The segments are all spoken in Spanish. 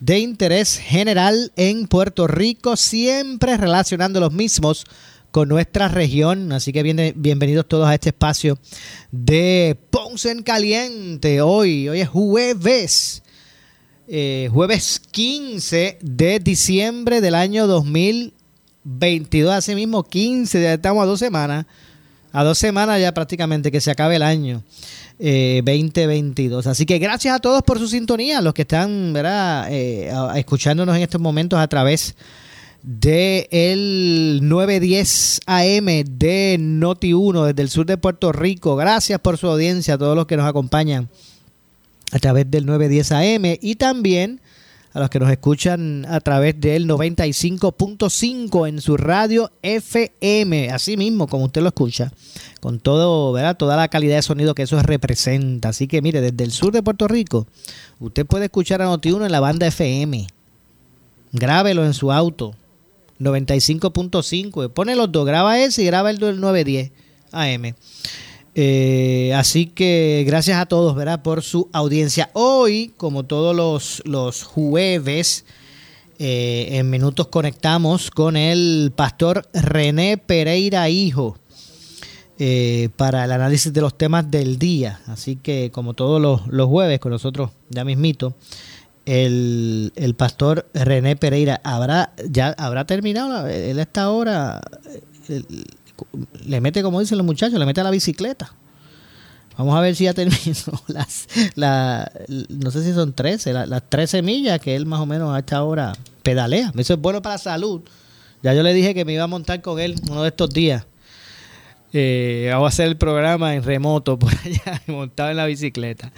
de interés general en Puerto Rico, siempre relacionando los mismos con nuestra región. Así que bien, bienvenidos todos a este espacio de Ponce en Caliente. Hoy, hoy es jueves eh, jueves 15 de diciembre del año 2022. Así mismo, 15, ya estamos a dos semanas. A dos semanas ya prácticamente que se acabe el año eh, 2022. Así que gracias a todos por su sintonía, los que están ¿verdad? Eh, escuchándonos en estos momentos a través de el 910 AM de Noti 1 desde el sur de Puerto Rico. Gracias por su audiencia, a todos los que nos acompañan a través del 910 AM y también a los que nos escuchan a través del 95.5 en su radio FM, así mismo como usted lo escucha, con todo, ¿verdad? toda la calidad de sonido que eso representa. Así que mire, desde el sur de Puerto Rico, usted puede escuchar a Noti1 en la banda FM. Grábelo en su auto. 95.5. Pone los dos, graba ese y graba el del 910 AM. Eh, así que gracias a todos, ¿verdad? Por su audiencia. Hoy, como todos los, los jueves, eh, en minutos conectamos con el pastor René Pereira Hijo eh, para el análisis de los temas del día. Así que, como todos los, los jueves, con nosotros ya mismito, el, el, pastor René Pereira habrá ya habrá terminado él está ahora el, le mete, como dicen los muchachos, le mete a la bicicleta. Vamos a ver si ya terminó las, la, no sé si son 13, las 13 millas que él más o menos a esta hora pedalea. Eso es bueno para la salud. Ya yo le dije que me iba a montar con él uno de estos días. Eh, vamos a hacer el programa en remoto por allá, montado en la bicicleta.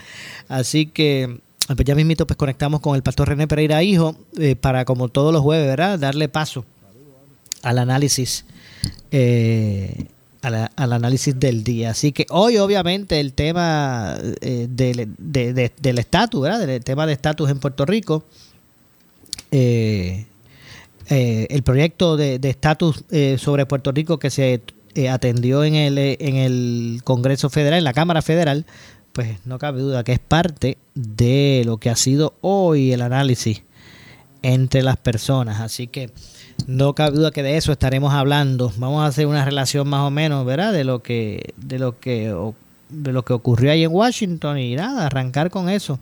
Así que pues ya mismito pues conectamos con el pastor René Pereira Hijo eh, para como todos los jueves, ¿verdad? Darle paso al análisis eh, al, análisis del día. Así que hoy obviamente el tema eh, del estatus, ¿verdad? Del tema de estatus en Puerto Rico. Eh, eh, el proyecto de estatus sobre Puerto Rico que se atendió en el, en el Congreso Federal, en la Cámara Federal, pues no cabe duda que es parte de lo que ha sido hoy el análisis entre las personas. Así que no cabe duda que de eso estaremos hablando. Vamos a hacer una relación más o menos, ¿verdad? De lo que, de lo que, de lo que ocurrió ahí en Washington y nada, arrancar con eso.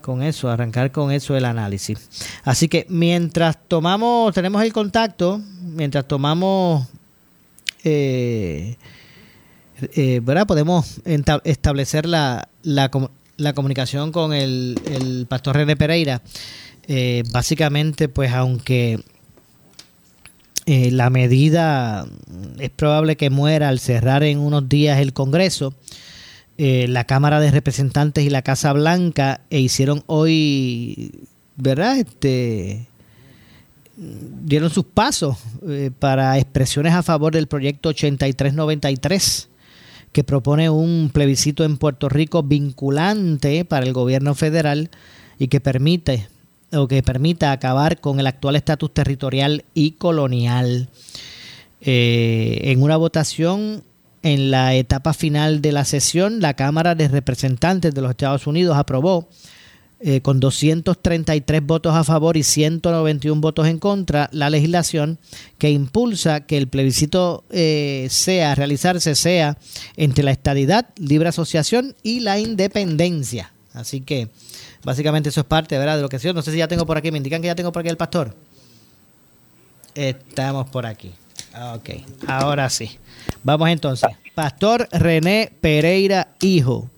Con eso, arrancar con eso el análisis. Así que mientras tomamos, tenemos el contacto, mientras tomamos, eh, eh, ¿verdad? Podemos establecer la, la, comunicación con el, el pastor René Pereira. Eh, básicamente, pues aunque eh, la medida es probable que muera al cerrar en unos días el Congreso. Eh, la Cámara de Representantes y la Casa Blanca e hicieron hoy, ¿verdad? Este, dieron sus pasos eh, para expresiones a favor del proyecto 8393 que propone un plebiscito en Puerto Rico vinculante para el gobierno federal y que permite o que permita acabar con el actual estatus territorial y colonial. Eh, en una votación en la etapa final de la sesión, la Cámara de Representantes de los Estados Unidos aprobó eh, con 233 votos a favor y 191 votos en contra la legislación que impulsa que el plebiscito eh, sea realizarse sea entre la estadidad, libre asociación y la independencia. Así que Básicamente eso es parte, ¿verdad? De lo que No sé si ya tengo por aquí, me indican que ya tengo por aquí el pastor. Estamos por aquí. Ok, ahora sí. Vamos entonces. Pastor René Pereira, hijo.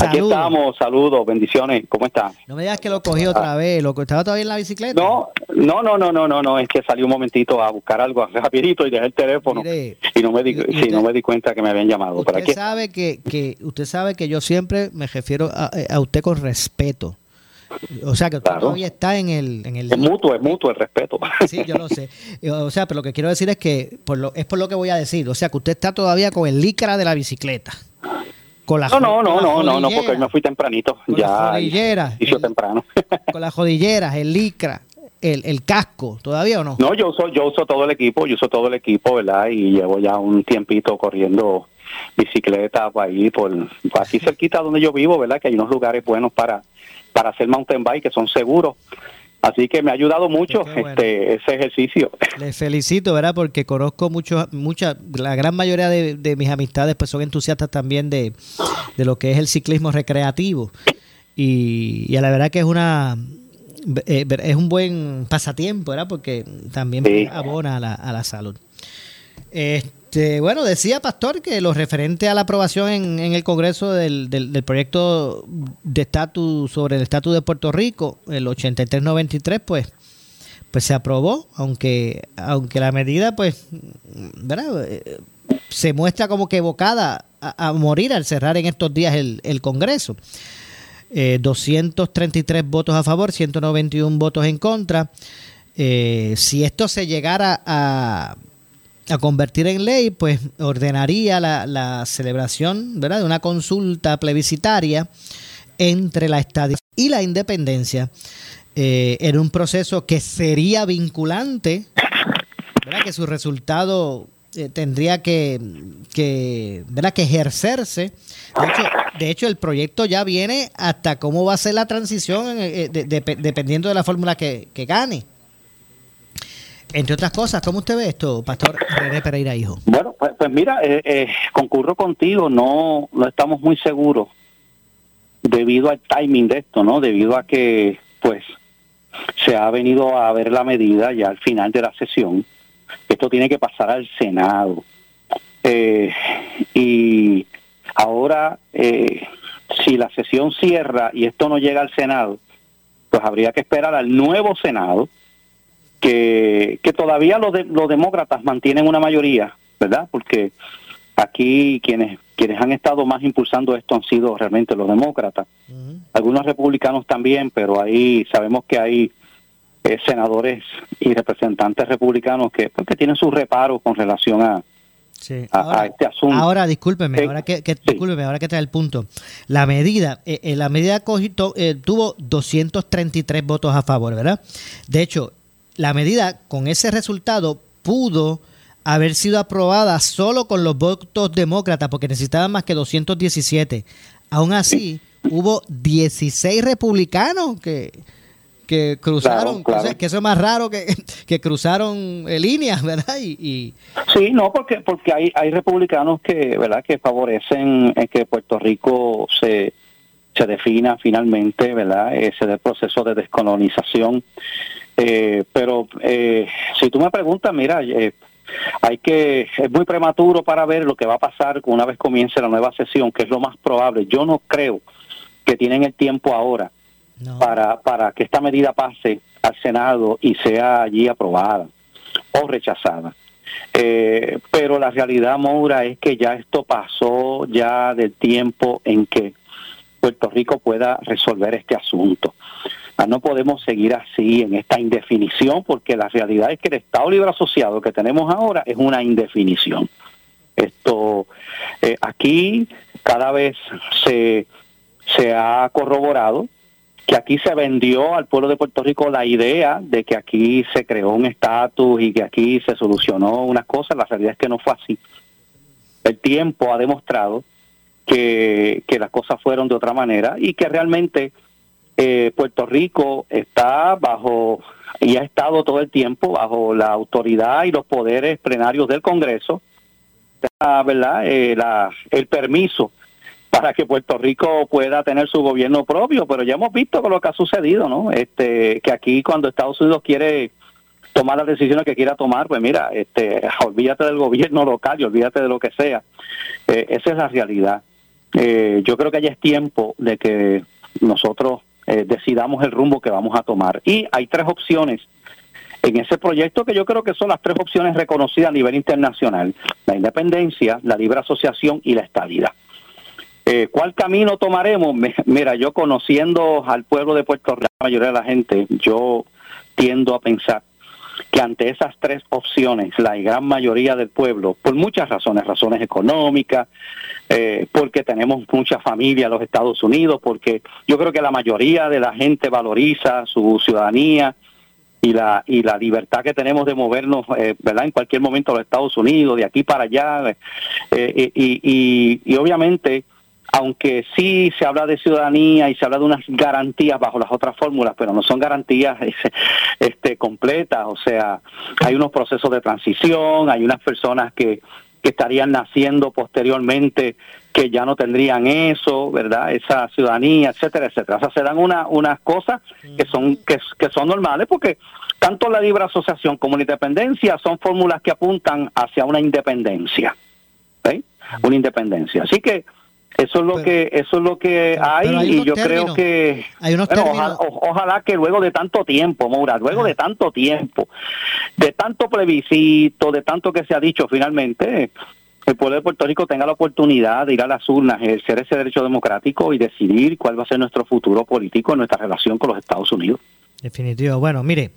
Aquí estamos, saludos, bendiciones, ¿cómo está? No me digas que lo cogí otra ah. vez, ¿lo estaba todavía en la bicicleta? No, no, no, no, no, no, no, es que salí un momentito a buscar algo rapidito y dejé el teléfono y no me di, no me di cuenta que me habían llamado. Usted sabe que, que, usted sabe que yo siempre me refiero a, a usted con respeto. O sea, que todavía está en el, en el... Es mutuo, es mutuo el respeto. Sí, yo lo sé. O sea, pero lo que quiero decir es que por lo, es por lo que voy a decir. O sea, que usted está todavía con el licra de la bicicleta. Con la, no, no, no, no, no, no, porque me fui tempranito. Con ya las jodilleras. Hizo temprano. Con las jodilleras, el licra, el, el, casco, ¿todavía o no? No, yo uso, yo uso todo el equipo, yo uso todo el equipo, ¿verdad? Y llevo ya un tiempito corriendo bicicleta por ahí, por aquí cerquita donde yo vivo, ¿verdad? Que hay unos lugares buenos para para hacer mountain bike que son seguros. Así que me ha ayudado mucho este ese ejercicio. Les felicito, ¿verdad? Porque conozco mucho, mucha, la gran mayoría de, mis amistades pues son entusiastas también de, lo que es el ciclismo recreativo. Y, a la verdad que es una eh, es un buen pasatiempo, ¿verdad? Porque también abona a la, a la salud. Este, este, bueno, decía Pastor que lo referente a la aprobación en, el Congreso del, del, proyecto de estatus sobre el estatus de Puerto Rico, el 8393, pues, pues se aprobó, aunque, aunque la medida, pues, ¿verdad? Eh, se muestra como que evocada a, morir al cerrar en estos días el, el Congreso. 233 eh, votos a favor, 191 votos en contra. Eh, si esto se llegara a a convertir en ley, pues ordenaría la, celebración ¿verdad? de una consulta plebiscitaria entre la estadía y la independencia eh, en un proceso que sería vinculante, ¿verdad? que su resultado eh, tendría que, que, ¿verdad? que ejercerse. De hecho, el proyecto ya viene hasta cómo va a ser la transición eh, dependiendo de la fórmula que gane. Entre otras cosas, ¿cómo usted ve esto, Pastor René Pereira Hijo? Bueno, pues, pues mira, eh, eh, concurro contigo, no, no estamos muy seguros debido al timing de esto, ¿no? Debido a que, pues, se ha venido a ver la medida ya al final de la sesión. Esto tiene que pasar al Senado. Eh, y ahora, si la sesión cierra y esto no llega al Senado, pues habría que esperar al nuevo Senado que, que todavía los, los demócratas mantienen una mayoría, ¿verdad? Porque aquí quienes quienes han estado más impulsando esto han sido realmente los demócratas. Algunos republicanos también, pero ahí sabemos que hay eh, senadores y representantes republicanos que, pues, tienen sus reparos con relación a, a, este asunto. Ahora, discúlpeme, ahora que, discúlpeme, ahora que trae el punto. La medida, eh, eh la medida eh, tuvo 233 votos a favor, ¿verdad? De hecho, la medida con ese resultado pudo haber sido aprobada solo con los votos demócratas, porque necesitaban más que 217. Aún así, hubo 16 republicanos que, que cruzaron, que eso es más raro que, que cruzaron líneas, ¿verdad? Y, Sí, no, porque porque hay, hay republicanos que, ¿verdad? Que favorecen que Puerto Rico se, se defina finalmente, ¿verdad? Ese del proceso de descolonización eh, pero eh, si tú me preguntas, mira, eh, hay que es muy prematuro para ver lo que va a pasar una vez comience la nueva sesión, que es lo más probable. Yo no creo que tienen el tiempo ahora para para que esta medida pase al Senado y sea allí aprobada o rechazada. pero la realidad, Moura, es que ya esto pasó ya del tiempo en que Puerto Rico pueda resolver este asunto. Ah, no podemos seguir así en esta indefinición porque la realidad es que el Estado Libre Asociado que tenemos ahora es una indefinición. Esto eh, aquí cada vez se, se ha corroborado que aquí se vendió al pueblo de Puerto Rico la idea de que aquí se creó un estatus y que aquí se solucionó unas cosas. La realidad es que no fue así. El tiempo ha demostrado que, que las cosas fueron de otra manera y que realmente eh, Puerto Rico está bajo y ha estado todo el tiempo bajo la autoridad y los poderes plenarios del Congreso, ¿verdad? Eh, el permiso para que Puerto Rico pueda tener su gobierno propio, pero ya hemos visto con lo que ha sucedido, ¿no? Este, que aquí cuando Estados Unidos quiere tomar las decisiones que quiera tomar, pues mira, este, olvídate del gobierno local y olvídate de lo que sea. Eh, esa es la realidad. Eh, yo creo que ya es tiempo de que nosotros eh, decidamos el rumbo que vamos a tomar. Y hay tres opciones en ese proyecto que yo creo que son las tres opciones reconocidas a nivel internacional. La independencia, la libre asociación y la estabilidad. Eh, ¿Cuál camino tomaremos? Mira, yo conociendo al pueblo de Puerto Rico, la mayoría de la gente, yo tiendo a pensar que ante esas tres opciones, la gran mayoría del pueblo, por muchas razones, razones económicas, eh, porque tenemos mucha familia en los Estados Unidos, porque yo creo que la mayoría de la gente valoriza su ciudadanía y la y la libertad que tenemos de movernos, eh, ¿verdad? En cualquier momento a los Estados Unidos, de aquí para allá, y, y, y obviamente aunque sí se habla de ciudadanía y se habla de unas garantías bajo las otras fórmulas, pero no son garantías este, completas, o sea, hay unos procesos de transición, hay unas personas que, que estarían naciendo posteriormente que ya no tendrían eso, ¿verdad? Esa ciudadanía, etcétera, etcétera. O sea, se dan una, unas cosas que son, que, son normales porque tanto la libre asociación como la independencia son fórmulas que apuntan hacia una independencia, ¿sí? Una independencia. Así que eso es lo que eso es lo que hay, y yo creo que hay unos ojalá, que luego de tanto tiempo, Moura, luego de tanto tiempo, de tanto plebiscito, de tanto que se ha dicho finalmente, el pueblo de Puerto Rico tenga la oportunidad de ir a las urnas, ejercer ese derecho democrático y decidir cuál va a ser nuestro futuro político en nuestra relación con los Estados Unidos. Definitivo. Bueno, mire,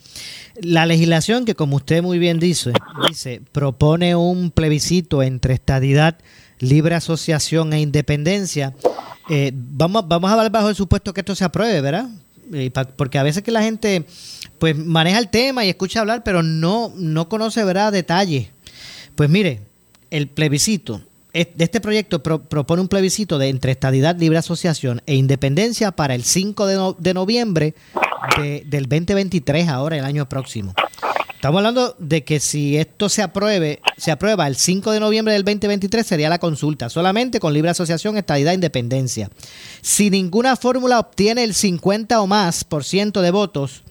la legislación que como usted muy bien dice, dice propone un plebiscito entre estadidad libre asociación e independencia. Eh, vamos, vamos a hablar bajo el supuesto que esto se apruebe, ¿verdad? porque a veces que la gente pues maneja el tema y escucha hablar, pero no, no conoce ¿verdad? detalles. Pues mire, el plebiscito de este proyecto propone un plebiscito de entre estadidad, libre asociación e independencia para el 5 de, noviembre del 2023, ahora el año próximo. Estamos hablando de que si esto se apruebe, se aprueba el 5 de noviembre del 2023 sería la consulta, solamente con libre asociación, estadidad e independencia. Si ninguna fórmula obtiene el 50 o más por ciento de votos,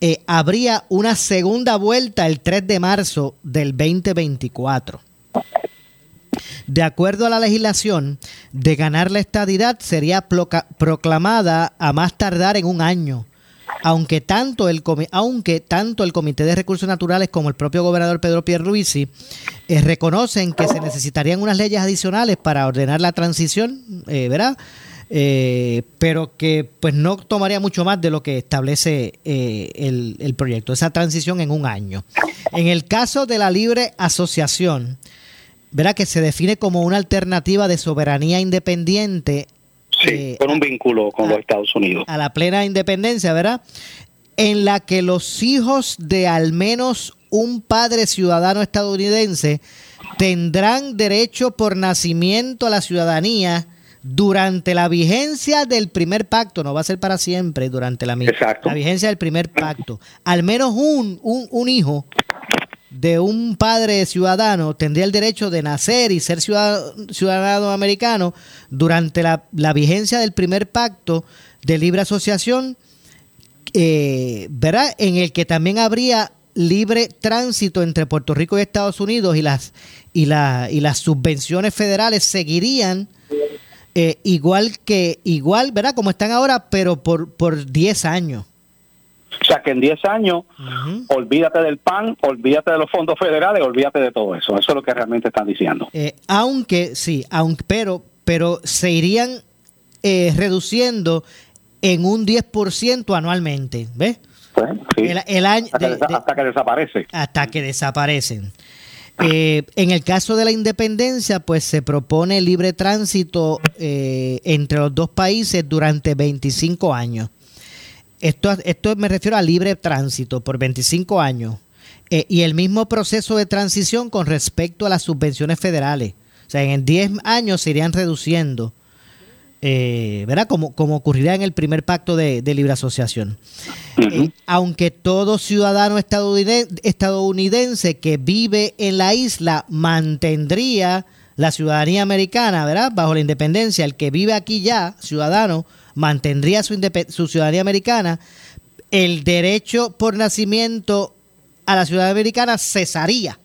eh, habría una segunda vuelta el 3 de marzo del 2024. De acuerdo a la legislación, de ganar la estadidad sería proclamada a más tardar en un año aunque tanto el aunque tanto el Comité de Recursos Naturales como el propio gobernador Pedro Pierluisi eh, reconocen que se necesitarían unas leyes adicionales para ordenar la transición, eh, ¿verdad? Eh, pero que pues no tomaría mucho más de lo que establece el, el, proyecto, esa transición en un año. En el caso de la libre asociación, verá que se define como una alternativa de soberanía independiente Sí, eh, con un vínculo con los Estados Unidos. A la plena independencia, ¿verdad? En la que los hijos de al menos un padre ciudadano estadounidense tendrán derecho por nacimiento a la ciudadanía durante la vigencia del primer pacto, no va a ser para siempre, durante la, la vigencia del primer pacto. Al menos un, un, un hijo de un padre ciudadano tendría el derecho de nacer y ser ciudadano, americano durante la, vigencia del primer pacto de libre asociación, eh, ¿verdad? En el que también habría libre tránsito entre Puerto Rico y Estados Unidos y las, y la, y las subvenciones federales seguirían eh, igual que, igual, ¿verdad? Como están ahora, pero por, por 10 años. O sea que en 10 años, olvídate del PAN, olvídate de los fondos federales, olvídate de todo eso. Eso es lo que realmente están diciendo. Eh, aunque, sí, aunque, pero, pero se irían eh, reduciendo en un 10% anualmente, ¿ves? Pues, sí. el, año, hasta, que desaparece. Hasta que desaparecen. Eh, en el caso de la independencia, pues se propone libre tránsito entre los dos países durante 25 años. Esto, esto me refiero a libre tránsito por 25 años eh, y el mismo proceso de transición con respecto a las subvenciones federales. O sea, en 10 años se irían reduciendo, eh, ¿verdad? Como, como ocurrirá en el primer pacto de, libre asociación. Eh, aunque todo ciudadano estadounidense, estadounidense que vive en la isla mantendría la ciudadanía americana, ¿verdad? Bajo la independencia, el que vive aquí ya, ciudadano, mantendría su, su ciudadanía americana, el derecho por nacimiento a la ciudad americana cesaría.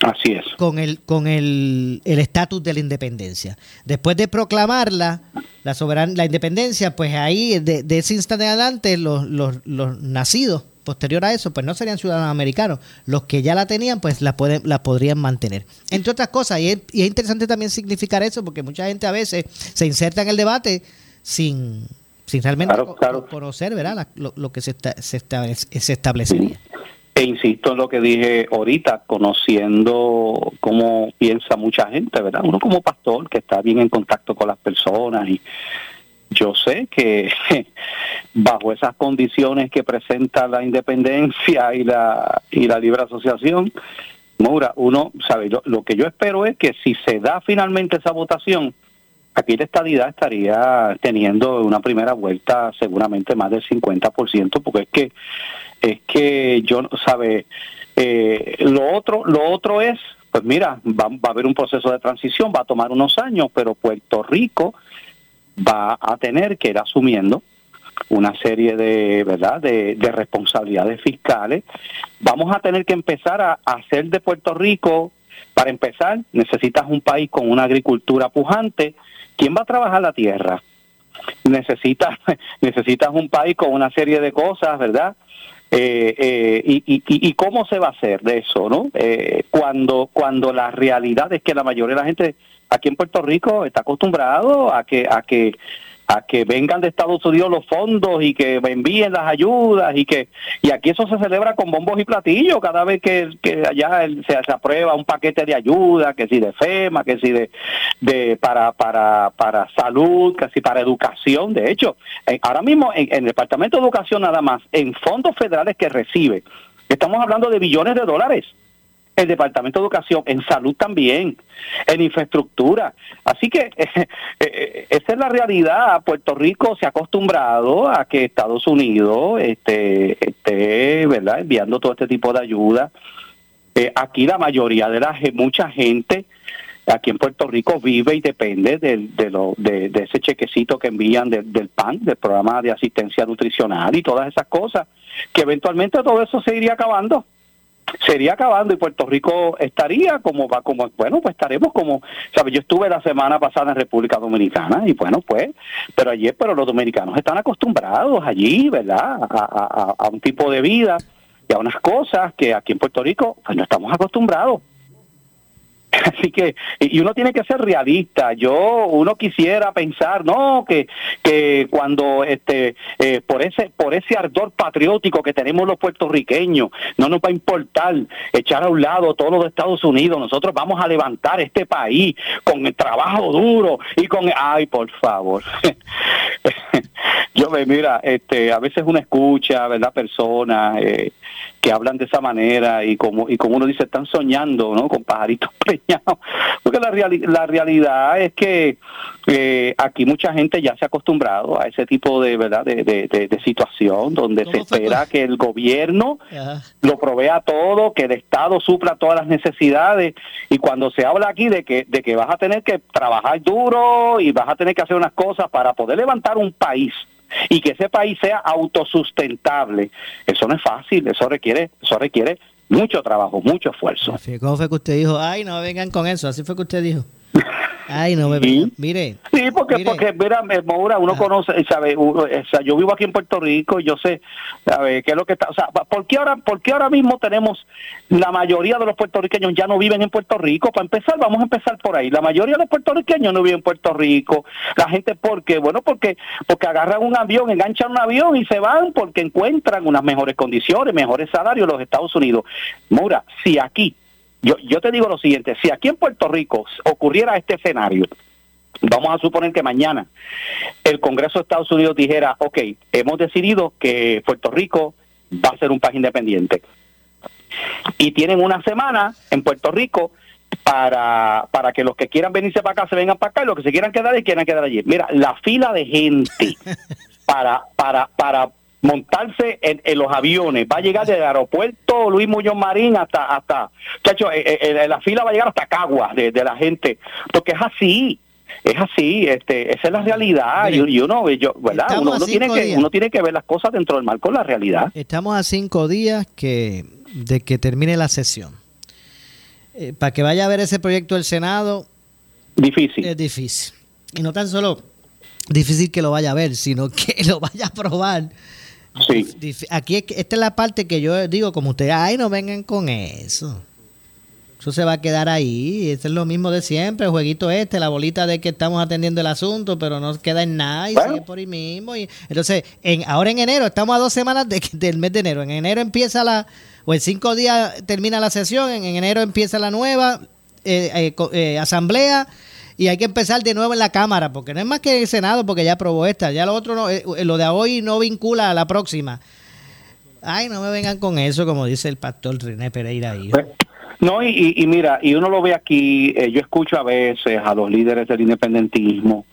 Así es. Con el con el estatus de la independencia. Después de proclamarla, la soberan la independencia, pues ahí de, ese instante adelante los, los, los, nacidos posterior a eso, pues no serían ciudadanos americanos. Los que ya la tenían, pues la, pueden, la podrían mantener. Entre otras cosas, y es, y es interesante también significar eso, porque mucha gente a veces se inserta en el debate sin sin realmente conocer ¿verdad? Lo, que se, se, se establecería. E insisto en lo que dije ahorita, conociendo cómo piensa mucha gente, ¿verdad? Uno como pastor que está bien en contacto con las personas y yo sé que bajo esas condiciones que presenta la independencia y la y la libre asociación, Maura, uno sabe, lo que yo espero es que si se da finalmente esa votación, aquí la estadidad estaría teniendo una primera vuelta seguramente más del 50%, porque es que es que yo sabe eh, lo otro lo otro es pues mira va, va, a haber un proceso de transición va a tomar unos años pero Puerto Rico va a tener que ir asumiendo una serie de verdad de, de responsabilidades fiscales. Vamos a tener que empezar a hacer de Puerto Rico para empezar necesitas un país con una agricultura pujante ¿quién va a trabajar la tierra? Necesitas, necesitas un país con una serie de cosas, ¿verdad? Eh, eh, y, y, y, cómo se va a hacer de eso, ¿no? Eh, cuando, cuando la realidad es que la mayoría de la gente aquí en Puerto Rico está acostumbrado a que, a que a que vengan de Estados Unidos los fondos y que envíen las ayudas y que y aquí eso se celebra con bombos y platillos cada vez que, allá se, aprueba un paquete de ayuda que si de FEMA que si de, de para para para salud que si para educación. De hecho ahora mismo en, en el departamento de educación nada más en fondos federales que recibe estamos hablando de billones de dólares el Departamento de Educación, en salud también, en infraestructura. Así que eh, eh, esa es la realidad. Puerto Rico se ha acostumbrado a que Estados Unidos esté, esté ¿verdad? enviando todo este tipo de ayuda. Eh, aquí la mayoría de la mucha gente aquí en Puerto Rico vive y depende de, lo, de, ese chequecito que envían del PAN, del programa de asistencia nutricional y todas esas cosas, que eventualmente todo eso se iría acabando sería acabando y Puerto Rico estaría como va como bueno pues estaremos como sabes yo estuve la semana pasada en República Dominicana y bueno pues pero ayer pero los dominicanos están acostumbrados allí verdad a, a un tipo de vida y a unas cosas que aquí en Puerto Rico pues no estamos acostumbrados Así que, y uno tiene que ser realista. Yo, uno quisiera pensar, no, que, que cuando, este, eh, por ese, por ese ardor patriótico que tenemos los puertorriqueños, no nos va a importar echar a un lado todo lo de Estados Unidos. Nosotros vamos a levantar este país con el trabajo duro y con, ay, por favor. Yo me mira, este, a veces uno escucha, ¿verdad? Personas eh, que hablan de esa manera y como y como uno dice están soñando, ¿no? Con pajaritos preñados, porque la, la realidad es que eh, aquí mucha gente ya se ha acostumbrado a ese tipo de verdad de, de, situación donde se espera que el gobierno lo provea todo, que el Estado supla todas las necesidades. Y cuando se habla aquí de que de que vas a tener que trabajar duro y vas a tener que hacer unas cosas para poder levantar un país y que ese país sea autosustentable. Eso no es fácil, eso requiere, eso requiere mucho trabajo, mucho esfuerzo. ¿Cómo fue que usted dijo? Ay, no vengan con eso, así fue que usted dijo. Ay, no, ¿Sí? mire. Sí, porque, porque mira, Maura, uno conoce, ¿sabe? o sea, yo vivo aquí en Puerto Rico y yo sé, ¿sabe? ¿Qué es lo que está? O sea, ¿por qué, ahora, ¿por qué ahora mismo tenemos, la mayoría de los puertorriqueños ya no viven en Puerto Rico? Para empezar, vamos a empezar por ahí. La mayoría de los puertorriqueños no viven en Puerto Rico. La gente, ¿por qué? Bueno, porque, porque agarran un avión, enganchan un avión y se van porque encuentran unas mejores condiciones, mejores salarios en los Estados Unidos. Maura, si aquí yo, yo te digo lo siguiente, si aquí en Puerto Rico ocurriera este escenario, vamos a suponer que mañana el Congreso de Estados Unidos dijera, ok, hemos decidido que Puerto Rico va a ser un país independiente. Y tienen una semana en Puerto Rico para, para que los que quieran venirse para acá se vengan para acá y los que se quieran quedar y quieran quedar allí. Mira, la fila de gente para, para, para montarse en, los aviones, va a llegar del aeropuerto Luis Muñoz Marín hasta, hasta, chacho, eh, eh, la fila va a llegar hasta Cagua de, la gente, porque es así. es así, este, esa es la realidad y, uno, yo, ¿verdad? Uno, tiene que, uno tiene que ver las cosas dentro del marco de la realidad. Estamos a cinco días que de que termine la sesión. Eh, para que vaya a ver ese proyecto del Senado. Difícil. Es difícil. Y no tan solo difícil que lo vaya a ver, sino que lo vaya a aprobar. Sí. Aquí esta es la parte que yo digo, como ustedes, ay, no vengan con eso. Eso se va a quedar ahí. Eso es lo mismo de siempre. El jueguito este, la bolita de que estamos atendiendo el asunto, pero no queda en nada y sigue por ahí mismo. Y, entonces, en, ahora en enero, estamos a dos semanas del mes de enero. En enero empieza la, o en cinco días termina la sesión, en, enero empieza la nueva eh, eh, eh, asamblea y hay que empezar de nuevo en la Cámara, porque no es más que el Senado, porque ya aprobó esta. Ya lo otro, no, lo de hoy no vincula a la próxima. Ay, no me vengan con eso, como dice el pastor René Pereira ahí. Pues, no, y, mira, y uno lo ve aquí, eh, yo escucho a veces a los líderes del independentismo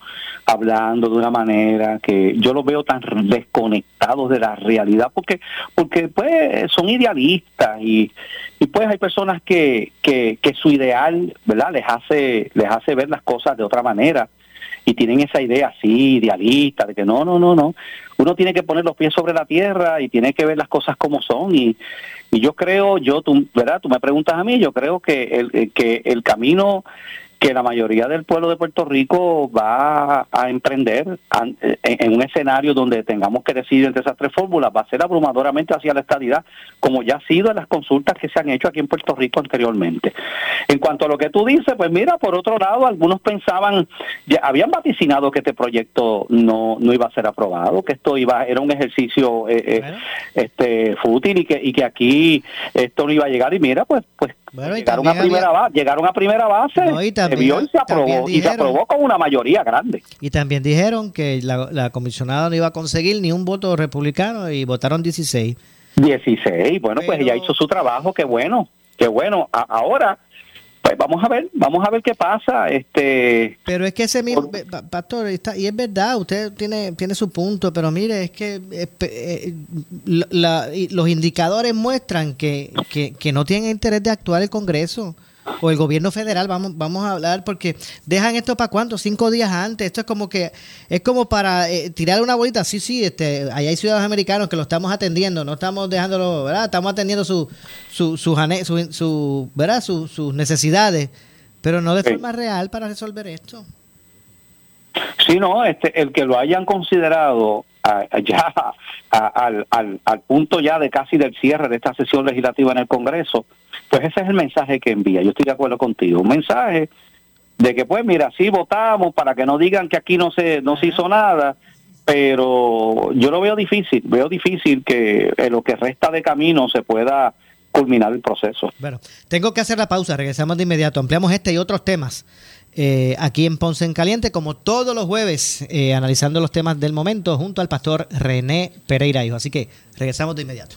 hablando de una manera que yo los veo tan desconectados de la realidad, porque porque pues son idealistas y, y pues hay personas que, que, que su ideal, ¿verdad? Les hace, les hace ver las cosas de otra manera y tienen esa idea así, idealista, de que no, no, no, no. Uno tiene que poner los pies sobre la tierra y tiene que ver las cosas como son. Y, y yo creo, yo, tú, ¿verdad? Tú me preguntas a mí, yo creo que el, que el camino que la mayoría del pueblo de Puerto Rico va a emprender en un escenario donde tengamos que decidir entre esas tres fórmulas, va a ser abrumadoramente hacia la estabilidad, como ya ha sido en las consultas que se han hecho aquí en Puerto Rico anteriormente. En cuanto a lo que tú dices, pues mira, por otro lado, algunos pensaban, ya habían vaticinado que este proyecto no, no iba a ser aprobado, que esto iba era un ejercicio eh, eh, este fútil y que, y que aquí esto no iba a llegar. Y mira, pues pues llegaron, a primera base, llegaron a primera base, se vio y se aprobó, y se aprobó con una mayoría grande. Y también dijeron que la, comisionada no iba a conseguir ni un voto republicano y votaron 16. 16, bueno, pues ella hizo su trabajo, qué bueno, qué bueno. ahora pues vamos a ver, vamos a ver qué pasa. Este, pero es que ese mismo, pastor, está, y es verdad, usted tiene, tiene su punto, pero mire, es que eh, eh, los indicadores muestran que, que, que no tienen interés de actuar el Congreso o el gobierno federal, vamos, vamos a hablar, porque dejan esto para cuánto, cinco días antes, esto es como que, es como para eh, tirar una bolita, sí, sí, este, ahí hay ciudadanos americanos que lo estamos atendiendo, no estamos dejándolo, ¿verdad? Estamos atendiendo su, su, su, su, ¿verdad? sus necesidades, pero no de forma real para resolver esto. Sí, no, este, el que lo hayan considerado ya al, al, al punto ya de casi del cierre de esta sesión legislativa en el Congreso, pues ese es el mensaje que envía. Yo estoy de acuerdo contigo. Un mensaje de que, pues, mira, sí votamos para que no digan que aquí no se, no se hizo nada, pero yo lo veo difícil. Veo difícil que en lo que resta de camino se pueda culminar el proceso. Bueno, tengo que hacer la pausa. Regresamos de inmediato. Ampliamos este y otros temas. Eh, aquí en Ponce en Caliente, como todos los jueves, eh, analizando los temas del momento junto al pastor René Pereira Hijo. Así que regresamos de inmediato.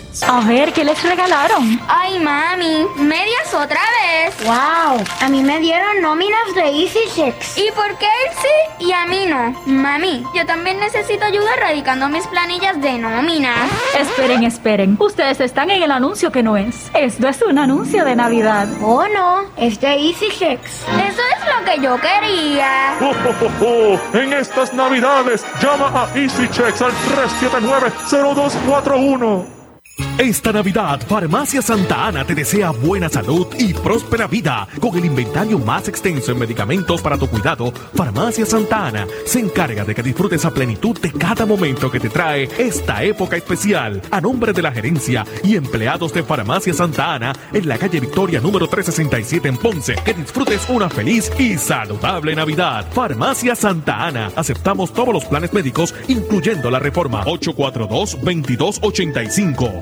A ver, ¿qué les regalaron? Ay, mami, medias otra vez. Wow, a mí me dieron nóminas de Easy Checks. ¿Y por qué él sí y a mí no? Mami, yo también necesito ayuda radicando mis planillas de nóminas. Esperen, esperen. Ustedes están en el anuncio que no es. Esto es un anuncio de Navidad. Oh, no, es de Easy Checks. Eso es lo que yo quería. En estas Navidades, llama a Easy Checks al 379-0241. Esta Navidad, Farmacia Santa Ana te desea buena salud y próspera vida. Con el inventario más extenso en medicamentos para tu cuidado, Farmacia Santa Ana se encarga de que disfrutes a plenitud de cada momento que te trae esta época especial. A nombre de la gerencia y empleados de Farmacia Santa Ana, en la calle Victoria número 367 en Ponce, que disfrutes una feliz y saludable Navidad. Farmacia Santa Ana. Aceptamos todos los planes médicos, incluyendo la reforma 842-2285.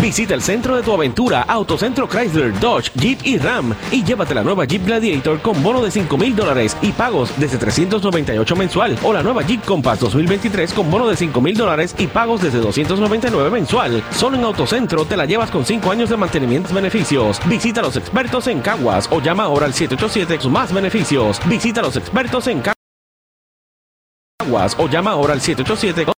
Visita el centro de tu aventura, Autocentro Chrysler, Dodge, Jeep y Ram y llévate la nueva Jeep Gladiator con bono de 5 mil dólares y pagos desde 398 mensual o la nueva Jeep Compass 2023 con bono de 5 mil dólares y pagos desde 299 mensual. Solo en Autocentro te la llevas con 5 años de mantenimiento beneficios. Visita a los expertos en Caguas o llama ahora al 787 más beneficios. Visita a los expertos en Caguas o llama ahora al 787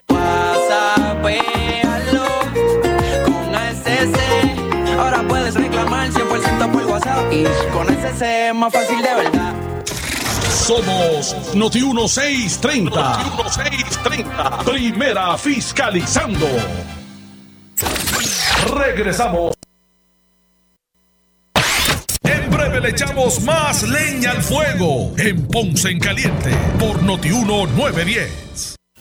Zapéalo con ASC. Ahora puedes reclamar 100% por WhatsApp. Y con ASC es más fácil de verdad. Somos Noti 1630. Noti 1630. Primera fiscalizando. Regresamos. En breve le echamos más leña al fuego en Ponce en Caliente por Noti 910.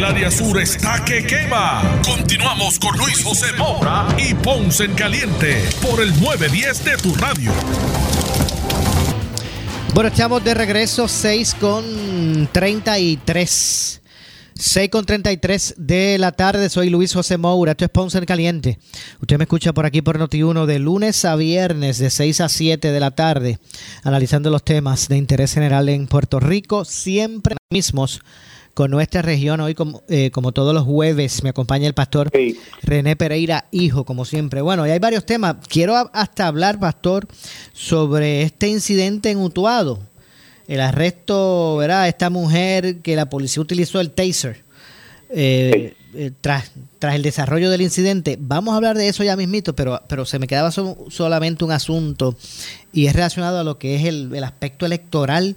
El área sur está que quema. Continuamos con Luis José Moura y Ponce en Caliente por el 910 de tu radio. Bueno, estamos de regreso 6 con 33. 6 con 33 de la tarde. Soy Luis José Moura. Esto es Ponce en Caliente. Usted me escucha por aquí por Noti1 de lunes a viernes de 6 a 7 de la tarde, analizando los temas de interés general en Puerto Rico, siempre mismos con nuestra región. Hoy, como, eh, como todos los jueves, me acompaña el pastor René Pereira, hijo, como siempre. Bueno, y hay varios temas. Quiero hasta hablar, pastor, sobre este incidente en Utuado. El arresto, ¿verdad? Esta mujer que la policía utilizó el taser. Eh, eh, tras, tras el desarrollo del incidente, vamos a hablar de eso ya mismito, pero, pero se me quedaba solamente un asunto y es relacionado a lo que es el, el aspecto electoral,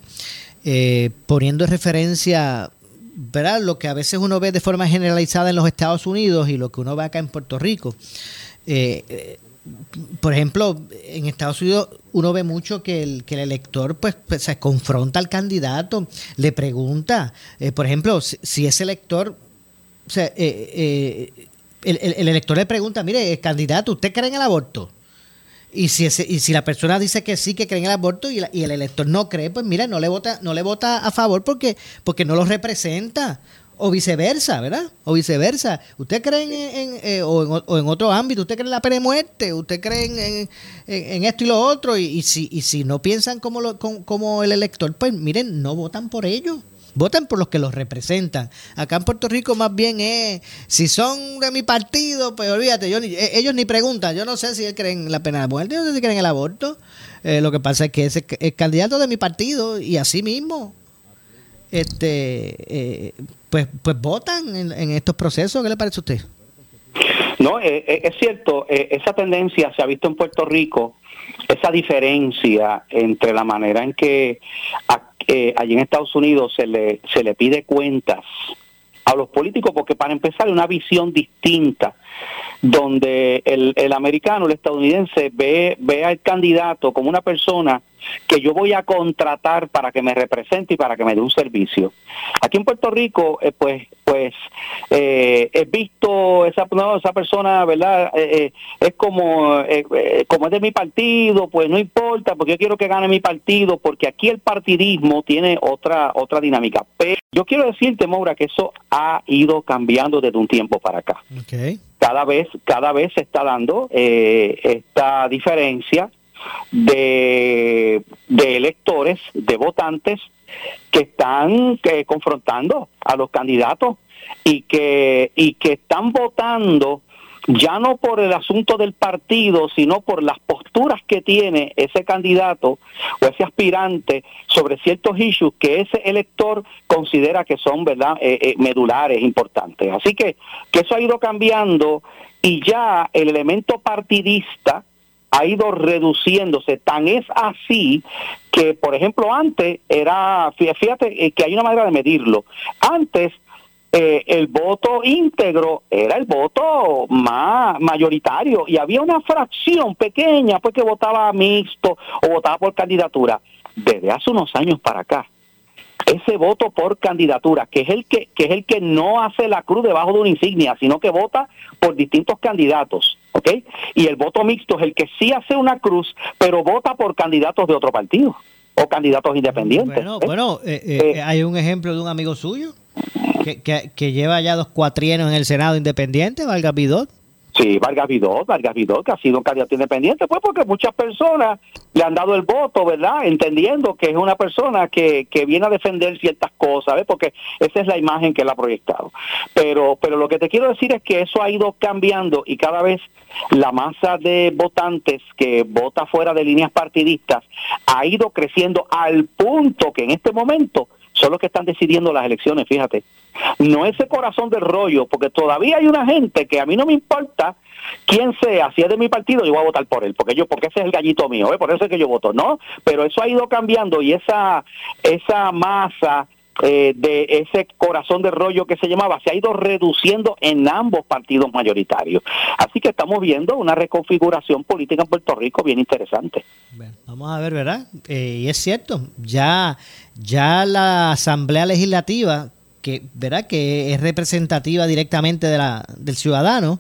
poniendo en referencia ¿verdad? lo que a veces uno ve de forma generalizada en los Estados Unidos y lo que uno ve acá en Puerto Rico. Eh, eh, por ejemplo, en Estados Unidos uno ve mucho que el, que el elector pues, pues se confronta al candidato, le pregunta, eh, por ejemplo, si, ese elector, o sea, el, el, elector le pregunta, mire, candidato, ¿usted cree en el aborto? Y si, ese, y si la persona dice que sí, que cree en el aborto y, y, el elector no cree, pues mira, no le vota, no le vota a favor porque, porque no lo representa. O viceversa, ¿verdad? O viceversa. ¿Usted cree en, eh, o, en o, en, otro ámbito? ¿Usted cree en la pena de muerte? ¿Usted cree en, en esto y lo otro? Y, si, y si no piensan como, lo, como, como el elector, pues miren, no votan por ellos votan por los que los representan. Acá en Puerto Rico más bien es, si son de mi partido, pues olvídate, yo ni, ellos ni preguntan, yo no sé si creen la pena de muerte, yo no sé si creen el aborto. Eh, lo que pasa es que es el candidato de mi partido y así mismo, este, eh, pues, pues votan en, estos procesos. ¿Qué le parece a usted? No, eh, eh, es cierto, eh, esa tendencia se ha visto en Puerto Rico, esa diferencia entre la manera en que a- eh, allí en Estados Unidos se le, se le pide cuentas a los políticos, porque para empezar hay una visión distinta, donde el, el americano, el estadounidense, ve, ve al candidato como una persona que yo voy a contratar para que me represente y para que me dé un servicio. Aquí en Puerto Rico, eh, pues, pues eh, he visto esa, no, esa persona, ¿verdad? Eh, eh, es como, eh, eh, como es de mi partido, pues no importa, porque yo quiero que gane mi partido, porque aquí el partidismo tiene otra, otra dinámica. Pero yo quiero decirte, Maura, que eso ha ido cambiando desde un tiempo para acá cada vez cada vez se está dando eh, esta diferencia de, electores, de votantes que están eh, confrontando a los candidatos y que y que están votando ya no por el asunto del partido, sino por las posturas que tiene ese candidato o ese aspirante sobre ciertos issues que ese elector considera que son verdad Eh, eh, medulares, importantes. Así que, que eso ha ido cambiando y ya el elemento partidista ha ido reduciéndose. Tan es así que, por ejemplo, antes era, fí- fíjate eh, que hay una manera de medirlo. Antes eh, el voto íntegro era el voto más mayoritario y había una fracción pequeña pues que votaba mixto o votaba por candidatura. Desde hace unos años para acá, ese voto por candidatura, que es el que es el que no hace la cruz debajo de una insignia, sino que vota por distintos candidatos, ¿ok? Y el voto mixto es el que sí hace una cruz, pero vota por candidatos de otro partido o candidatos independientes. Bueno, ¿eh? bueno eh, eh, hay un ejemplo de un amigo suyo que, que, que lleva ya dos cuatrienos en el Senado independiente, Valga Vidot. Sí, Vargas Vidal, Vargas Vidal, que ha sido un candidato independiente, pues porque muchas personas le han dado el voto, ¿verdad? Entendiendo que es una persona que, que viene a defender ciertas cosas, ¿ves? Porque esa es la imagen que él ha proyectado. Pero, pero lo que te quiero decir es que eso ha ido cambiando y cada vez la masa de votantes que vota fuera de líneas partidistas ha ido creciendo al punto que en este momento son los que están decidiendo las elecciones, fíjate. No ese corazón del rollo, porque todavía hay una gente que a mí no me importa quién sea, si es de mi partido, yo voy a votar por él, porque yo, porque ese es el gallito mío, ¿eh? por eso es que yo voto, ¿no? Pero eso ha ido cambiando y esa, esa masa eh, de ese corazón de rollo que se llamaba se ha ido reduciendo en ambos partidos mayoritarios. Así que estamos viendo una reconfiguración política en Puerto Rico bien interesante. Vamos a ver, ¿verdad? Eh, y es cierto, ya, ya la Asamblea Legislativa, que, ¿verdad? que es representativa directamente de la, del ciudadano,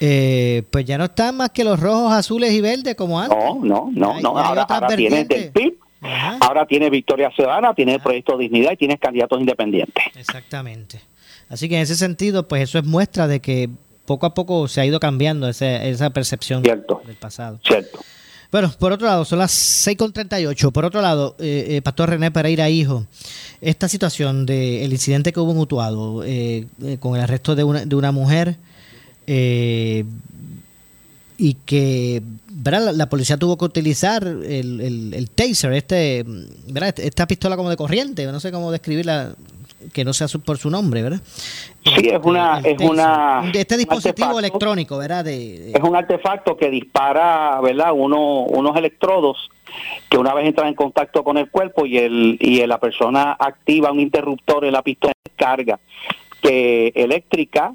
eh, pues ya no están más que los rojos, azules y verdes como antes. No, no, no, no. Ahora, ahora tienes del vertientes. Ahora tienes Victoria Ciudadana, tienes el Proyecto Dignidad y tienes candidatos independientes. Exactamente. Así que en ese sentido, pues eso es muestra de que poco a poco se ha ido cambiando ese- esa percepción del pasado. Cierto. Bueno, por otro lado, son las 6.38. Por otro lado, eh, eh, Pastor René Pereira, hijo, esta situación del incidente que hubo en Utuado eh, con el arresto de una, de una mujer y que ¿verdad? La, la policía tuvo que utilizar el, el, el taser, este, ¿verdad? esta pistola como de corriente, no sé cómo describirla, que no sea su- por su nombre, ¿verdad? Sí, es una, El es taser. una, este dispositivo electrónico, ¿verdad? De, es un artefacto que dispara, ¿verdad? Uno, unos electrodos que una vez entran en contacto con el cuerpo y el y la persona activa un interruptor en la pistola de descarga que eléctrica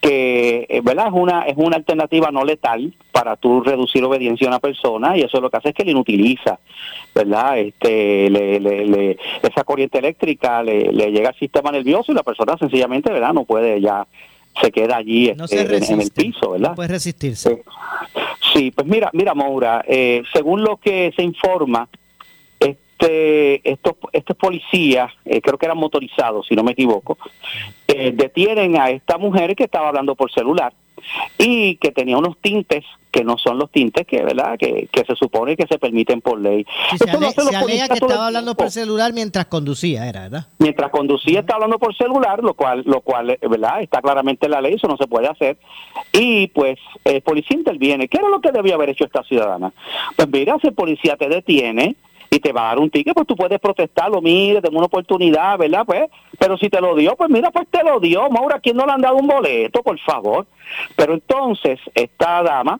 que eh, verdad es una es una alternativa no letal para tú reducir obediencia a una persona y eso lo que hace es que le inutiliza verdad este le, le- le- esa corriente eléctrica le, le llega al sistema nervioso y la persona sencillamente verdad no puede ya se queda allí No este, se en- en, el piso verdad no puede resistirse. Sí, pues mira, mira, Maura, eh, según lo que se informa, este, estos, estos policías, eh, creo que eran motorizados, si no me equivoco, eh, detienen a esta mujer que estaba hablando por celular y que tenía unos tintes que no son los tintes que, ¿verdad? Que, que se supone que se permiten por ley. Sí, se, ale- se alega que estaba hablando por celular mientras conducía, era, ¿verdad? mientras conducía está hablando por celular, lo cual, lo cual, eh, ¿verdad? Está claramente en la ley, eso no se puede hacer. Y pues el policía interviene. ¿Qué era lo que debía haber hecho esta ciudadana? Pues mira, si el policía te detiene y te va a dar un ticket, pues tú puedes protestarlo, mire, tengo una oportunidad, ¿verdad? Pues, pero si te lo dio, pues mira, pues te lo dio, Maura, ¿quién no le han dado un boleto, por favor? Pero entonces, esta dama,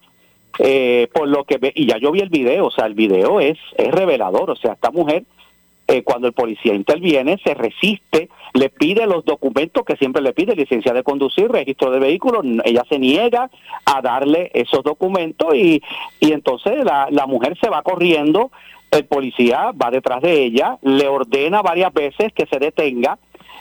eh, por lo que ve, y ya yo vi el video, o sea, el video es, es revelador, o sea, esta mujer, eh, cuando el policía interviene, se resiste, le pide los documentos que siempre le pide, licencia de conducir, registro de vehículos, ella se niega a darle esos documentos y, y entonces la, la mujer se va corriendo, el policía va detrás de ella, le ordena varias veces que se detenga,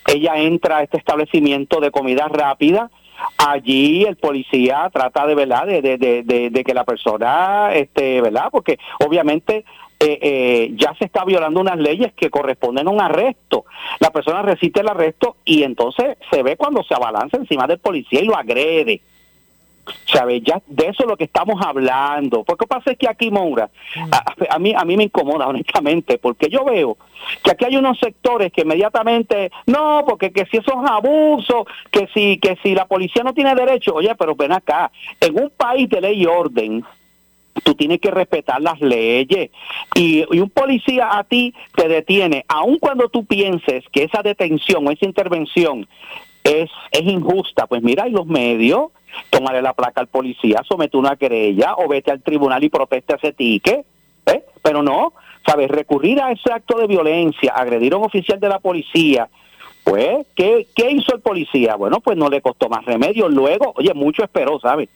ella entra a este establecimiento de comida rápida, allí el policía trata de verdad de, de, de, de, que la persona este verdad porque obviamente eh, eh, ya se está violando unas leyes que corresponden a un arresto. La persona resiste el arresto y entonces se ve cuando se abalanza encima del policía y lo agrede ¿Sabes? Ya de eso es lo que estamos hablando. Porque pasa es que aquí, Moura, a, a, mí, a mí me incomoda, honestamente, porque yo veo que aquí hay unos sectores que inmediatamente, no, porque que si eso es abuso, que si, que si la policía no tiene derecho, oye, pero ven acá, en un país de ley y orden, tú tienes que respetar las leyes y, y, un policía a ti te detiene, aun cuando tú pienses que esa detención o esa intervención es, es injusta, pues mira, hay los medios, tómale la placa al policía, somete una querella o vete al tribunal y proteste ese ticket, ¿eh? pero no, ¿sabes? Recurrir a ese acto de violencia, agredir a un oficial de la policía, pues, ¿qué, ¿qué hizo el policía? Bueno, pues no le costó más remedio. Luego, oye, mucho esperó, ¿sabes?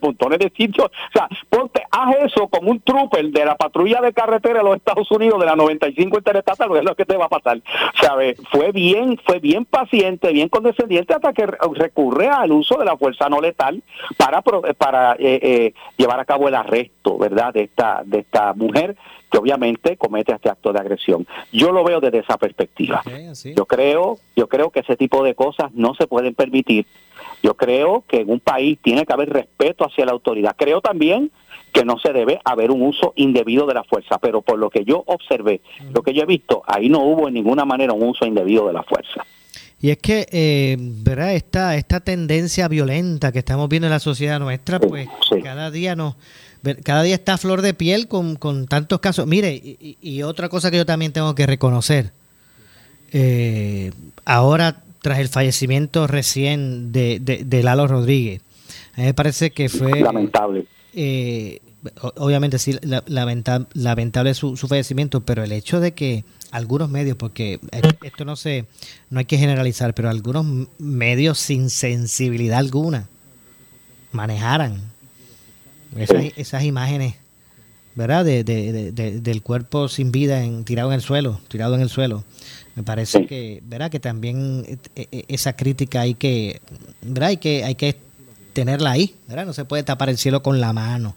Montones de sitios. O sea, ponte, haz eso como un trooper de la patrulla de carretera de los Estados Unidos de la 95 interestatal, es lo que te va a pasar. ¿Sabes? Fue bien, fue bien paciente, bien condescendiente hasta que recurre al uso de la fuerza no letal para, para eh, eh, llevar a cabo el arresto, ¿verdad? De esta, de esta mujer que obviamente comete este acto de agresión. Yo lo veo desde esa perspectiva. Okay, yo creo, yo creo que ese tipo de cosas no se pueden permitir. Yo creo que en un país tiene que haber respeto hacia la autoridad. Creo también que no se debe haber un uso indebido de la fuerza, pero por lo que yo observé, lo que yo he visto, ahí no hubo en ninguna manera un uso indebido de la fuerza. Y es que, eh, ¿verdad? Esta, esta tendencia violenta que estamos viendo en la sociedad nuestra, pues sí. cada día nos cada día está a flor de piel con, con tantos casos. Mire, y, y, otra cosa que yo también tengo que reconocer, eh, ahora tras el fallecimiento recién de, de, de, Lalo Rodríguez, a mí me parece que fue... Lamentable. Eh, obviamente sí, la, lamentable, lamentable su, su, fallecimiento, pero el hecho de que algunos medios, porque esto no se, no hay que generalizar, pero algunos medios sin sensibilidad alguna manejaran esas, esas imágenes, ¿verdad? De, de, de, del cuerpo sin vida en, tirado en el suelo, tirado en el suelo. Me parece que, ¿verdad? Que también esa crítica hay que, ¿verdad? Hay que, hay que tenerla ahí, ¿verdad? No se puede tapar el cielo con la mano.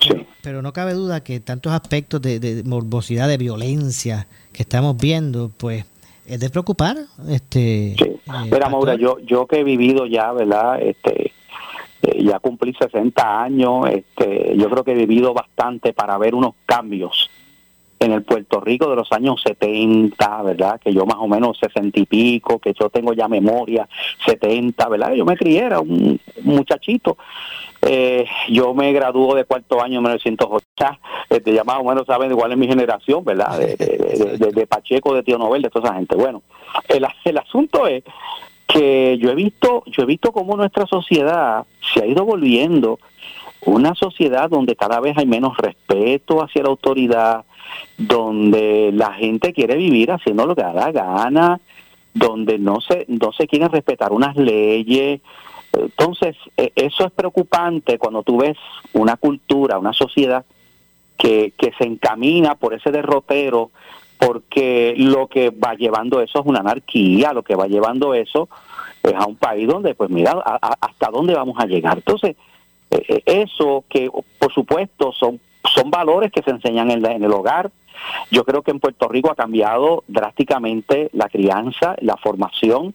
Sí. Pero no cabe duda que tantos aspectos de, de, morbosidad, de violencia que estamos viendo, pues es de preocupar. Este, sí. eh, Mira, Maura, yo, yo que he vivido ya, ¿verdad? Este, eh, ya cumplí 60 años, este, yo creo que he vivido bastante para ver unos cambios en el Puerto Rico de los años 70, ¿verdad? Que yo más o menos 60 y pico, que yo tengo ya memoria, 70, ¿verdad? Yo me crié, era un muchachito. Eh, yo me graduó de cuarto año en 1980, este, ya más o menos saben igual en mi generación, ¿verdad? De, Pacheco, de Tío Nobel, de toda esa gente. Bueno, el, el asunto es que yo he visto, yo he visto cómo nuestra sociedad se ha ido volviendo una sociedad donde cada vez hay menos respeto hacia la autoridad, donde la gente quiere vivir haciendo lo que da la gana, donde no se, no se quieren respetar unas leyes. Entonces, eso es preocupante cuando tú ves una cultura, una sociedad que, que se encamina por ese derrotero, porque lo que va llevando eso es una anarquía, lo que va llevando eso es a un país donde, pues mira, a, hasta dónde vamos a llegar. Entonces, eh, eso que por supuesto son son valores que se enseñan en, la, en, el hogar. Yo creo que en Puerto Rico ha cambiado drásticamente la crianza, la formación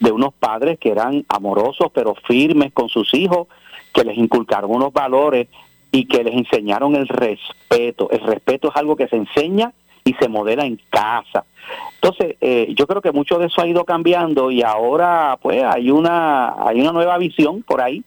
de unos padres que eran amorosos pero firmes con sus hijos, que les inculcaron unos valores y que les enseñaron el respeto. El respeto es algo que se enseña y se modela en casa. Entonces, eh, yo creo que mucho de eso ha ido cambiando y ahora pues hay una hay una nueva visión por ahí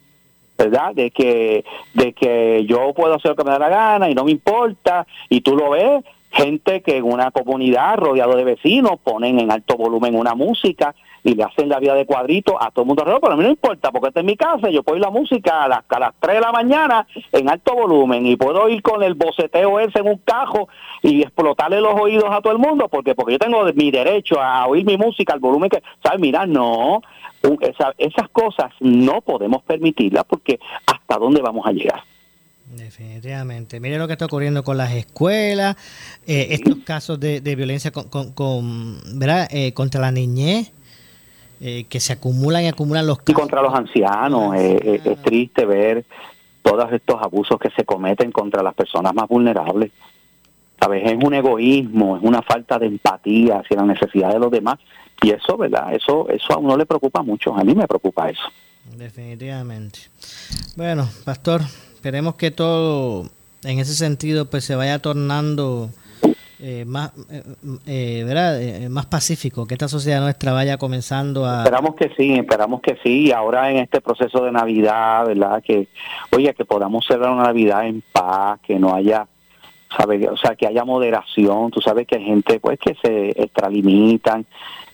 ¿verdad? De que, de que yo puedo hacer lo que me da la gana y no me importa, y tú lo ves, gente que en una comunidad rodeado de vecinos ponen en alto volumen una música y le hacen la vida de cuadrito a todo el mundo alrededor, pero a mí no importa, porque esta es mi casa, yo puedo oír la música a las, a las 3 de la mañana en alto volumen y puedo ir con el boceteo ese en un cajo y explotarle los oídos a todo el mundo, porque porque yo tengo mi derecho a oír mi música al volumen que, ¿sabes? Mira, no, esas cosas no podemos permitirlas porque hasta dónde vamos a llegar. Definitivamente. Mire lo que está ocurriendo con las escuelas, eh, estos casos de, violencia con, con, ¿verdad? Eh, contra la niñez, eh, que se acumulan y acumulan los casos. Y contra los ancianos. es triste ver todos estos abusos que se cometen contra las personas más vulnerables. ¿Sabes? Es un egoísmo, es una falta de empatía hacia la necesidad de los demás. Y eso, ¿verdad? Eso, eso a uno le preocupa mucho. A mí me preocupa eso. Definitivamente. Bueno, pastor, Esperemos que todo en ese sentido pues se vaya tornando eh, más eh, eh, ¿verdad? más pacífico, que esta sociedad nuestra vaya comenzando a... Esperamos que sí, esperamos que sí, ahora en este proceso de Navidad, ¿verdad? Que, oye, que podamos cerrar una Navidad en paz, que no haya, ¿sabes? O sea, que haya moderación, tú sabes que hay gente pues que se extralimitan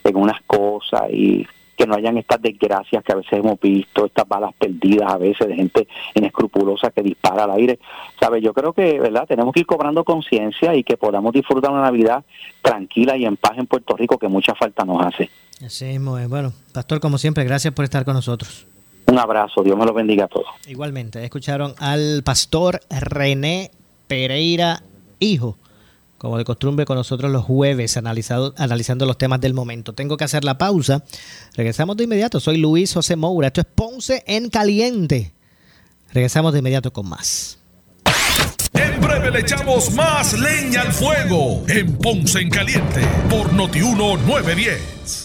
en unas cosas y que no hayan estas desgracias que a veces hemos visto, estas balas perdidas a veces de gente inescrupulosa que dispara al aire. ¿Sabe? Yo creo que, ¿verdad? Tenemos que ir cobrando conciencia y que podamos disfrutar una Navidad tranquila y en paz en Puerto Rico que mucha falta nos hace. Así es, bueno, Pastor, como siempre, gracias por estar con nosotros. Un abrazo, Dios me lo bendiga a todos. Igualmente, escucharon al pastor René Pereira, hijo como de costumbre con nosotros los jueves, analizando los temas del momento. Tengo que hacer la pausa. Regresamos de inmediato. Soy Luis José Moura. Esto es Ponce en Caliente. Regresamos de inmediato con más. En breve le echamos más leña al fuego en Ponce en Caliente por Notiuno 910.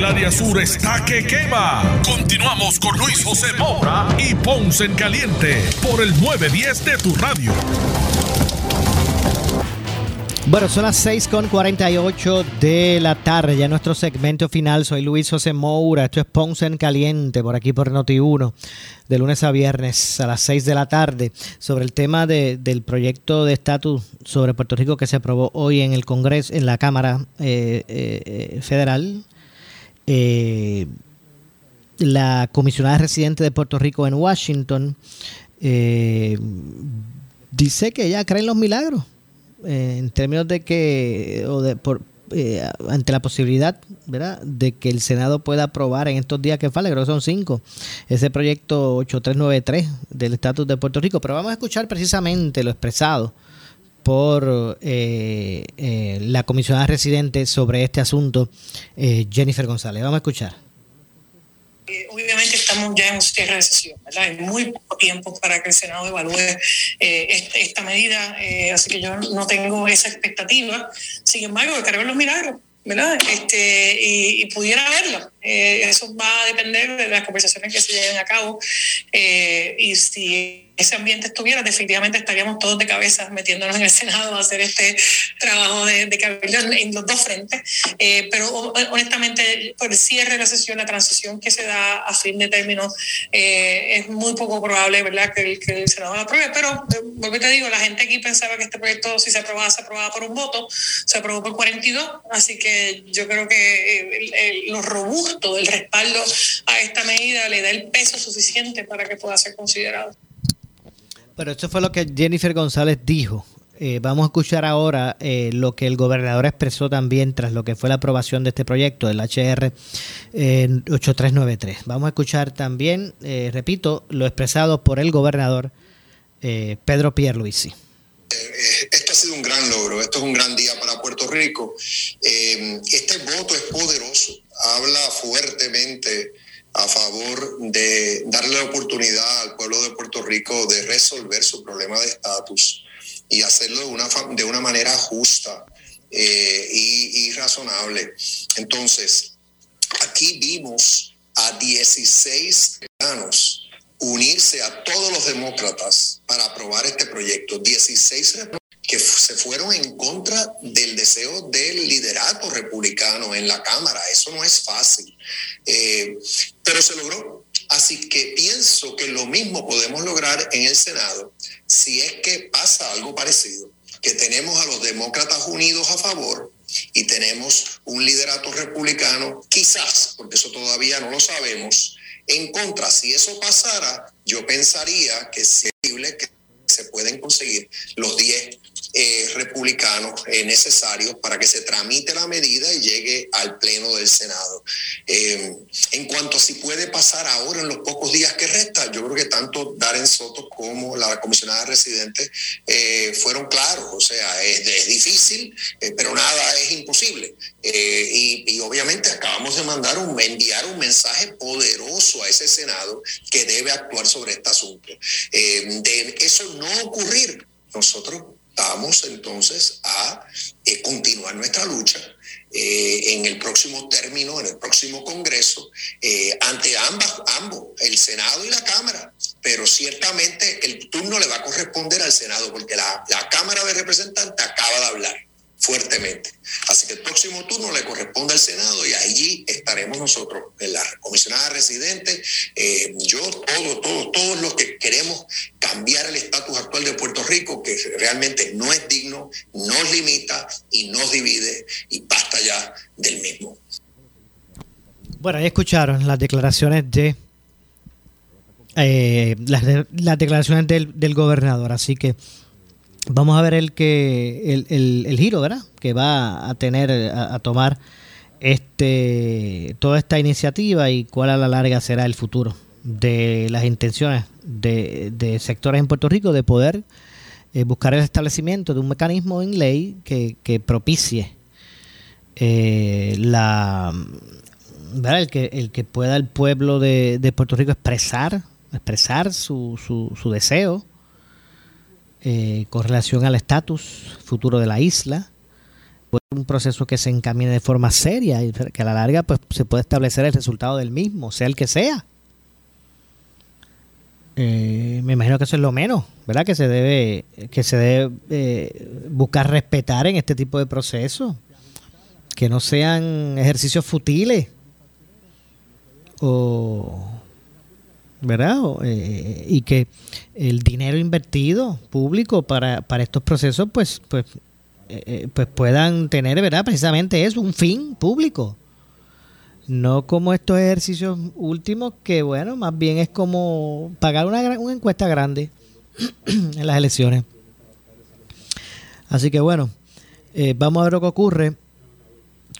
El área sur está que quema. Continuamos con Luis José Moura y Ponce en Caliente por el 910 de tu radio. Bueno, son las 6 con 48 de la tarde, ya nuestro segmento final. Soy Luis José Moura, esto es Ponce en Caliente, por aquí por Noti1, de lunes a viernes a las 6 de la tarde, sobre el tema del proyecto de estatus sobre Puerto Rico que se aprobó hoy en el Congreso, en la Cámara eh, eh, Federal, eh, la comisionada residente de Puerto Rico en Washington eh, dice que ella cree en los milagros eh, en términos de que o de, por, ante la posibilidad ¿verdad? de que el Senado pueda aprobar en estos días que faltan, creo que son cinco, ese proyecto 8393 del estatus de Puerto Rico. Pero vamos a escuchar precisamente lo expresado por eh, eh, la comisionada residente sobre este asunto, eh, Jennifer González. Vamos a escuchar. Obviamente estamos ya en cierre de sesión, ¿verdad? Hay muy poco tiempo para que el Senado evalúe esta, medida, así que yo no tengo esa expectativa. Sin embargo, en los milagros, ¿verdad? Este, y, y pudiera verlo. eso va a depender de las conversaciones que se lleven a cabo y si ese ambiente estuviera, definitivamente estaríamos todos de cabeza metiéndonos en el Senado a hacer este trabajo de, de en, los dos frentes. Eh, pero honestamente, por el cierre de la sesión, la transición que se da a fin de término, eh, es muy poco probable ¿verdad? Que, el, que el Senado lo apruebe. Pero, eh, vuelvo te digo, la gente aquí pensaba que este proyecto, si se aprobaba, se aprobaba por un voto, se aprobó por 42. Así que yo creo que lo robusto del respaldo a esta medida le da el peso suficiente para que pueda ser considerado. Pero esto fue lo que Jennifer González dijo. Eh, vamos a escuchar ahora eh, lo que el gobernador expresó también tras lo que fue la aprobación de este proyecto, del HR 8393. Vamos a escuchar también, eh, repito, lo expresado por el gobernador Pedro Pierluisi. Esto ha sido un gran logro, esto es un gran día para Puerto Rico. este voto es poderoso, habla fuertemente a favor de darle la oportunidad al pueblo de Puerto Rico de resolver su problema de estatus. y hacerlo de una, de una manera justa eh, y, razonable. Entonces, aquí vimos a 16 ciudadanos unirse a todos los demócratas para aprobar este proyecto. 16 que se fueron en contra del deseo del liderato republicano en la Cámara. Eso no es fácil, eh, pero se logró. Así que pienso que lo mismo podemos lograr en el Senado si es que pasa algo parecido, que tenemos a los demócratas unidos a favor y tenemos un liderato republicano, quizás, porque eso todavía no lo sabemos, en contra. Si eso pasara, yo pensaría que es posible que se pueden conseguir los 10 eh, republicanos eh, necesarios para que se tramite la medida y llegue al Pleno del Senado. Eh, en cuanto a si puede pasar ahora en los pocos días que restan, yo creo que tanto Darren Soto como la comisionada residente fueron claros. O sea, es, difícil, pero nada es imposible. Y, y, obviamente acabamos de mandar un, enviar un mensaje poderoso a ese Senado que debe actuar sobre este asunto. de eso no ocurrir, nosotros vamos entonces a eh, continuar nuestra lucha eh, en el próximo término, en el próximo Congreso, eh, ante ambas, ambos, el Senado y la Cámara. Pero ciertamente el turno le va a corresponder al Senado, porque la, la Cámara de Representantes acaba de hablar fuertemente. Así que el próximo turno le corresponde al Senado y allí estaremos nosotros, la comisionada residente, eh, yo, todos, todos, todos los que queremos cambiar el estatus actual de Puerto Rico, que realmente no es digno, nos limita y nos divide y basta ya del mismo. Bueno, ahí escucharon las declaraciones de eh, las, las, declaraciones del, del gobernador, así que Vamos a ver el que el, el, giro, ¿verdad? Que va a tener a, tomar este toda esta iniciativa y cuál a la larga será el futuro de las intenciones de, sectores en Puerto Rico de poder eh, buscar el establecimiento de un mecanismo en ley que, propicie eh, la ¿verdad? El que el que pueda el pueblo de, de Puerto Rico expresar expresar su, su, su deseo eh, con relación al estatus futuro de la isla. Un proceso que se encamine de forma seria y que a la larga pues, se puede establecer el resultado del mismo, sea el que sea. Eh, me imagino que eso es lo menos, ¿verdad? Que se debe, que se debe eh, buscar respetar en este tipo de procesos. Que no sean ejercicios futiles o ¿verdad? Eh, y que el dinero invertido público para, para estos procesos, pues, pues, eh, eh, pues puedan tener, ¿verdad? Precisamente eso, un fin público. No como estos ejercicios últimos que, bueno, más bien es como pagar una, una encuesta grande en las elecciones. Así que bueno, vamos a ver lo que ocurre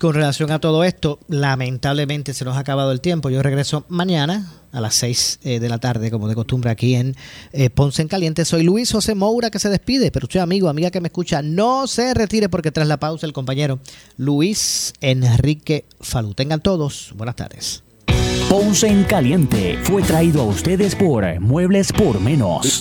con relación a todo esto. Lamentablemente se nos ha acabado el tiempo. Yo regreso mañana a las 6 eh, de la tarde, como de costumbre, aquí en eh, Ponce en Caliente. Soy Luis José Moura que se despide, pero usted, amigo, amiga que me escucha, no se retire porque tras la pausa el compañero Luis Enrique Falú. Tengan todos buenas tardes. Ponce en Caliente fue traído a ustedes por Muebles por Menos.